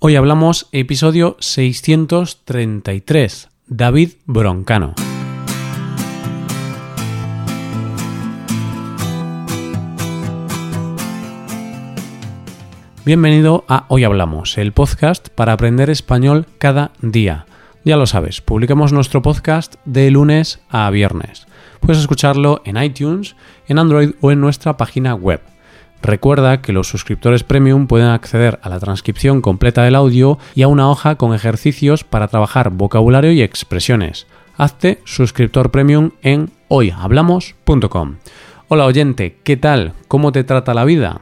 Hoy hablamos episodio 633, David Broncano. Bienvenido a Hoy Hablamos, el podcast para aprender español cada día. Ya lo sabes, publicamos nuestro podcast de lunes a viernes. Puedes escucharlo en iTunes, en Android o en nuestra página web Recuerda que los suscriptores premium pueden acceder a la transcripción completa del audio y a una hoja con ejercicios para trabajar vocabulario y expresiones. Hazte suscriptor premium en hoyhablamos.com. Hola oyente, ¿qué tal? ¿Cómo te trata la vida?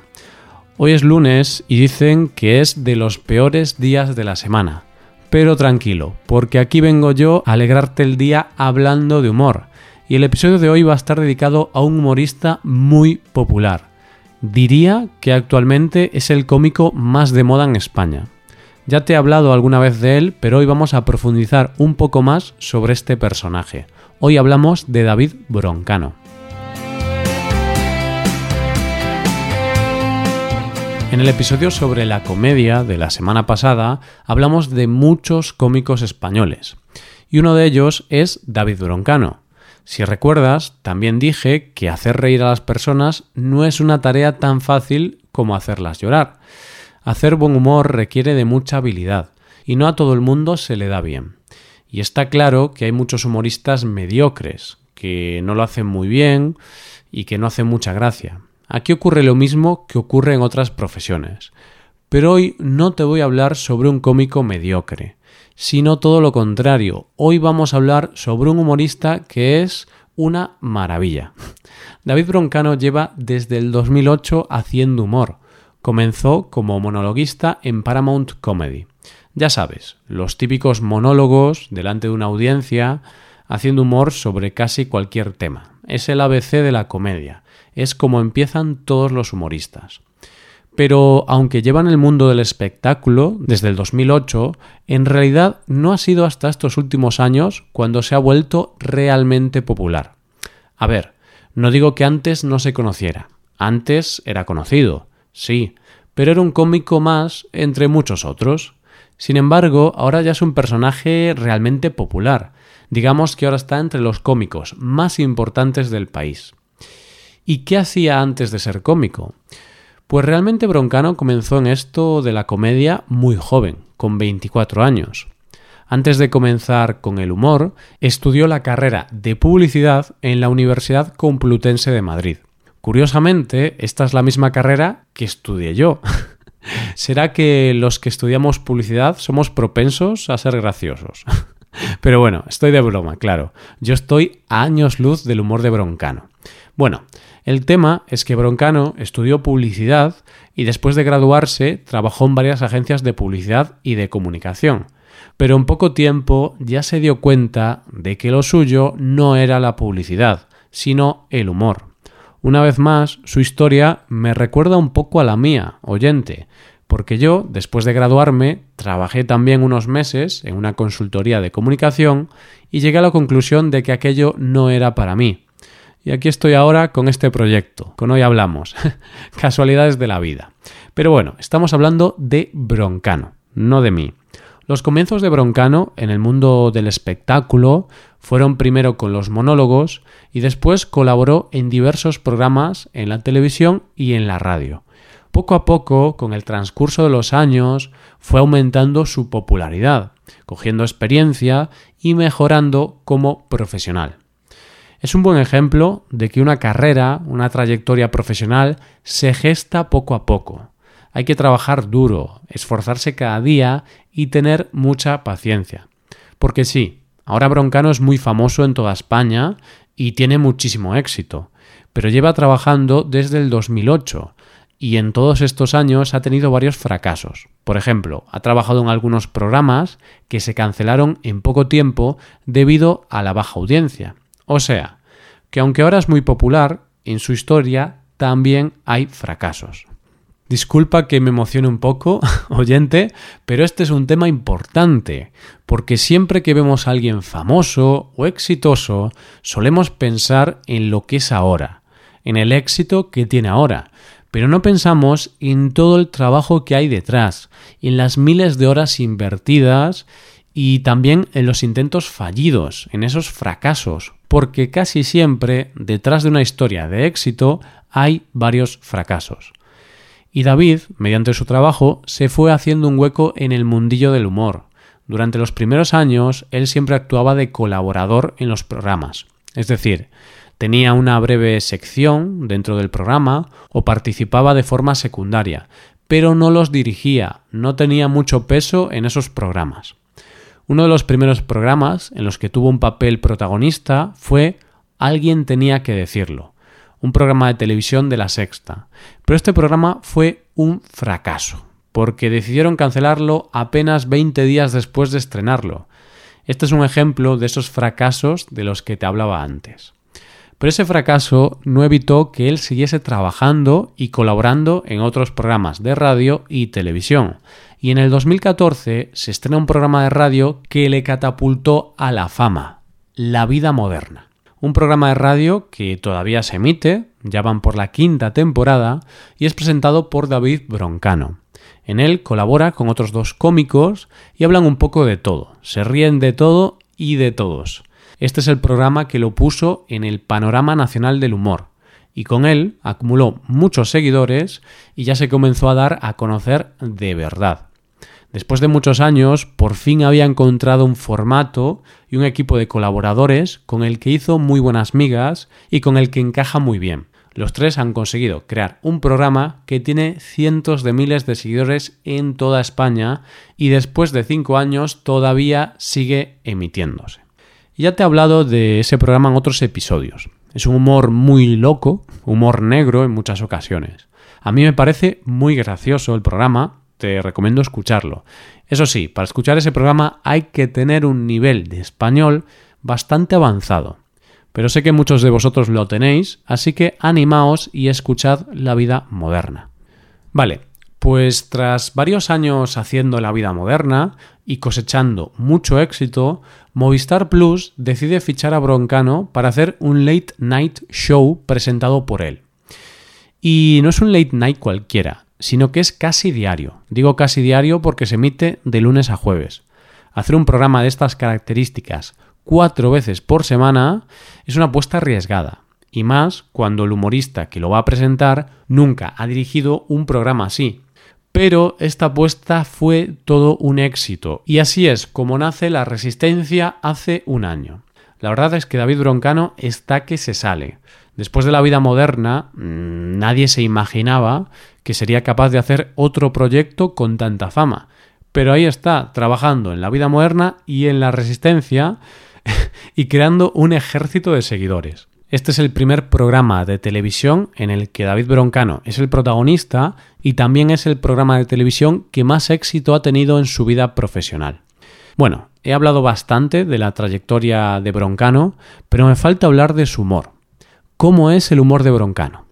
Hoy es lunes y dicen que es de los peores días de la semana. Pero tranquilo, porque aquí vengo yo a alegrarte el día hablando de humor. Y el episodio de hoy va a estar dedicado a un humorista muy popular Diría que actualmente es el cómico más de moda en España. Ya te he hablado alguna vez de él, pero hoy vamos a profundizar un poco más sobre este personaje. Hoy hablamos de David Broncano. En el episodio sobre la comedia de la semana pasada hablamos de muchos cómicos españoles, y uno de ellos es David Broncano. Si recuerdas, también dije que hacer reír a las personas no es una tarea tan fácil como hacerlas llorar. Hacer buen humor requiere de mucha habilidad, y no a todo el mundo se le da bien. Y está claro que hay muchos humoristas mediocres, que no lo hacen muy bien y que no hacen mucha gracia. Aquí ocurre lo mismo que ocurre en otras profesiones. Pero hoy no te voy a hablar sobre un cómico mediocre sino todo lo contrario. Hoy vamos a hablar sobre un humorista que es una maravilla. David Broncano lleva desde el 2008 haciendo humor. Comenzó como monologuista en Paramount Comedy. Ya sabes, los típicos monólogos delante de una audiencia haciendo humor sobre casi cualquier tema. Es el ABC de la comedia. Es como empiezan todos los humoristas. Pero aunque llevan el mundo del espectáculo desde el 2008, en realidad no ha sido hasta estos últimos años cuando se ha vuelto realmente popular. A ver, no digo que antes no se conociera. Antes era conocido, sí, pero era un cómico más entre muchos otros. Sin embargo, ahora ya es un personaje realmente popular. Digamos que ahora está entre los cómicos más importantes del país. ¿Y qué hacía antes de ser cómico? Pues realmente Broncano comenzó en esto de la comedia muy joven, con 24 años. Antes de comenzar con el humor, estudió la carrera de publicidad en la Universidad Complutense de Madrid. Curiosamente, esta es la misma carrera que estudié yo. ¿Será que los que estudiamos publicidad somos propensos a ser graciosos? Pero bueno, estoy de broma, claro. Yo estoy a años luz del humor de Broncano. Bueno, el tema es que Broncano estudió publicidad y después de graduarse trabajó en varias agencias de publicidad y de comunicación. Pero en poco tiempo ya se dio cuenta de que lo suyo no era la publicidad, sino el humor. Una vez más, su historia me recuerda un poco a la mía, oyente, porque yo, después de graduarme, trabajé también unos meses en una consultoría de comunicación y llegué a la conclusión de que aquello no era para mí. Y aquí estoy ahora con este proyecto, con hoy hablamos. Casualidades de la vida. Pero bueno, estamos hablando de Broncano, no de mí. Los comienzos de Broncano en el mundo del espectáculo fueron primero con los monólogos y después colaboró en diversos programas en la televisión y en la radio. Poco a poco, con el transcurso de los años, fue aumentando su popularidad, cogiendo experiencia y mejorando como profesional. Es un buen ejemplo de que una carrera, una trayectoria profesional, se gesta poco a poco. Hay que trabajar duro, esforzarse cada día y tener mucha paciencia. Porque sí, ahora Broncano es muy famoso en toda España y tiene muchísimo éxito, pero lleva trabajando desde el 2008 y en todos estos años ha tenido varios fracasos. Por ejemplo, ha trabajado en algunos programas que se cancelaron en poco tiempo debido a la baja audiencia. O sea, que aunque ahora es muy popular, en su historia también hay fracasos. Disculpa que me emocione un poco, oyente, pero este es un tema importante, porque siempre que vemos a alguien famoso o exitoso, solemos pensar en lo que es ahora, en el éxito que tiene ahora, pero no pensamos en todo el trabajo que hay detrás, en las miles de horas invertidas y también en los intentos fallidos, en esos fracasos, porque casi siempre detrás de una historia de éxito hay varios fracasos. Y David, mediante su trabajo, se fue haciendo un hueco en el mundillo del humor. Durante los primeros años, él siempre actuaba de colaborador en los programas. Es decir, tenía una breve sección dentro del programa o participaba de forma secundaria, pero no los dirigía, no tenía mucho peso en esos programas. Uno de los primeros programas en los que tuvo un papel protagonista fue Alguien tenía que decirlo, un programa de televisión de la sexta. Pero este programa fue un fracaso, porque decidieron cancelarlo apenas 20 días después de estrenarlo. Este es un ejemplo de esos fracasos de los que te hablaba antes. Pero ese fracaso no evitó que él siguiese trabajando y colaborando en otros programas de radio y televisión. Y en el 2014 se estrena un programa de radio que le catapultó a la fama, La Vida Moderna. Un programa de radio que todavía se emite, ya van por la quinta temporada, y es presentado por David Broncano. En él colabora con otros dos cómicos y hablan un poco de todo, se ríen de todo y de todos. Este es el programa que lo puso en el panorama nacional del humor, y con él acumuló muchos seguidores y ya se comenzó a dar a conocer de verdad. Después de muchos años, por fin había encontrado un formato y un equipo de colaboradores con el que hizo muy buenas migas y con el que encaja muy bien. Los tres han conseguido crear un programa que tiene cientos de miles de seguidores en toda España y después de cinco años todavía sigue emitiéndose. Ya te he hablado de ese programa en otros episodios. Es un humor muy loco, humor negro en muchas ocasiones. A mí me parece muy gracioso el programa, te recomiendo escucharlo. Eso sí, para escuchar ese programa hay que tener un nivel de español bastante avanzado. Pero sé que muchos de vosotros lo tenéis, así que animaos y escuchad la vida moderna. Vale, pues tras varios años haciendo la vida moderna y cosechando mucho éxito, Movistar Plus decide fichar a Broncano para hacer un late night show presentado por él. Y no es un late night cualquiera, sino que es casi diario. Digo casi diario porque se emite de lunes a jueves. Hacer un programa de estas características cuatro veces por semana es una apuesta arriesgada, y más cuando el humorista que lo va a presentar nunca ha dirigido un programa así, pero esta apuesta fue todo un éxito y así es como nace la resistencia hace un año. La verdad es que David Broncano está que se sale. Después de la vida moderna, mm, nadie se imaginaba que sería capaz de hacer otro proyecto con tanta fama. Pero ahí está, trabajando en la vida moderna y en la resistencia y creando un ejército de seguidores. Este es el primer programa de televisión en el que David Broncano es el protagonista y también es el programa de televisión que más éxito ha tenido en su vida profesional. Bueno, he hablado bastante de la trayectoria de Broncano, pero me falta hablar de su humor. ¿Cómo es el humor de Broncano?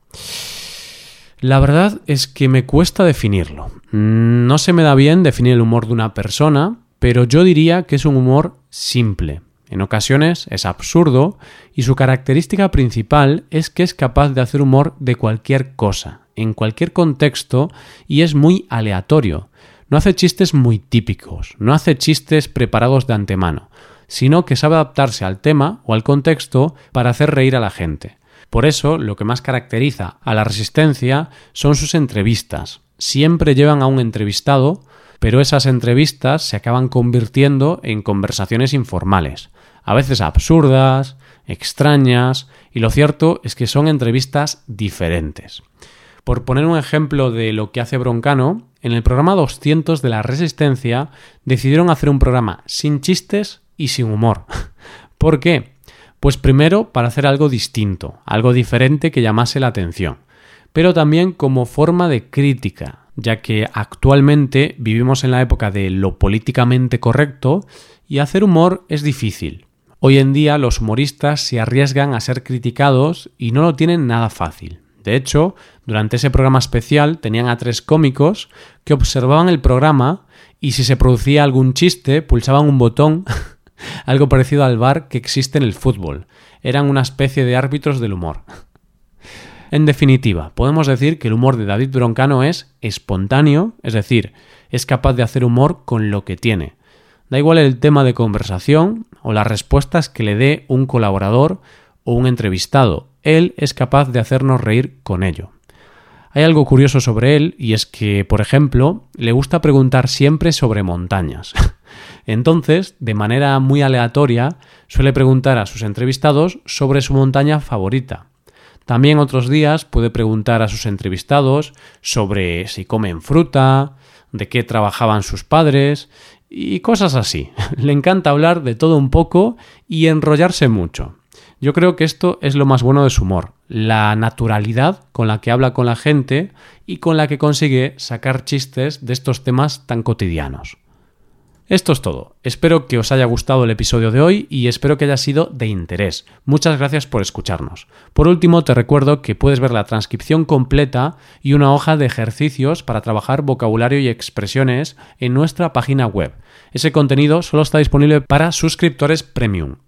La verdad es que me cuesta definirlo. No se me da bien definir el humor de una persona, pero yo diría que es un humor simple, en ocasiones es absurdo y su característica principal es que es capaz de hacer humor de cualquier cosa, en cualquier contexto y es muy aleatorio. No hace chistes muy típicos, no hace chistes preparados de antemano, sino que sabe adaptarse al tema o al contexto para hacer reír a la gente. Por eso, lo que más caracteriza a la resistencia son sus entrevistas. Siempre llevan a un entrevistado, pero esas entrevistas se acaban convirtiendo en conversaciones informales a veces absurdas, extrañas, y lo cierto es que son entrevistas diferentes. Por poner un ejemplo de lo que hace Broncano, en el programa 200 de la Resistencia decidieron hacer un programa sin chistes y sin humor. ¿Por qué? Pues primero para hacer algo distinto, algo diferente que llamase la atención, pero también como forma de crítica, ya que actualmente vivimos en la época de lo políticamente correcto y hacer humor es difícil. Hoy en día los humoristas se arriesgan a ser criticados y no lo tienen nada fácil. De hecho, durante ese programa especial tenían a tres cómicos que observaban el programa y si se producía algún chiste pulsaban un botón, algo parecido al bar que existe en el fútbol. Eran una especie de árbitros del humor. En definitiva, podemos decir que el humor de David Broncano es espontáneo, es decir, es capaz de hacer humor con lo que tiene. Da igual el tema de conversación o las respuestas que le dé un colaborador o un entrevistado, él es capaz de hacernos reír con ello. Hay algo curioso sobre él y es que, por ejemplo, le gusta preguntar siempre sobre montañas. Entonces, de manera muy aleatoria, suele preguntar a sus entrevistados sobre su montaña favorita. También otros días puede preguntar a sus entrevistados sobre si comen fruta, de qué trabajaban sus padres y cosas así. Le encanta hablar de todo un poco y enrollarse mucho. Yo creo que esto es lo más bueno de su humor, la naturalidad con la que habla con la gente y con la que consigue sacar chistes de estos temas tan cotidianos. Esto es todo. Espero que os haya gustado el episodio de hoy y espero que haya sido de interés. Muchas gracias por escucharnos. Por último, te recuerdo que puedes ver la transcripción completa y una hoja de ejercicios para trabajar vocabulario y expresiones en nuestra página web. Ese contenido solo está disponible para suscriptores premium.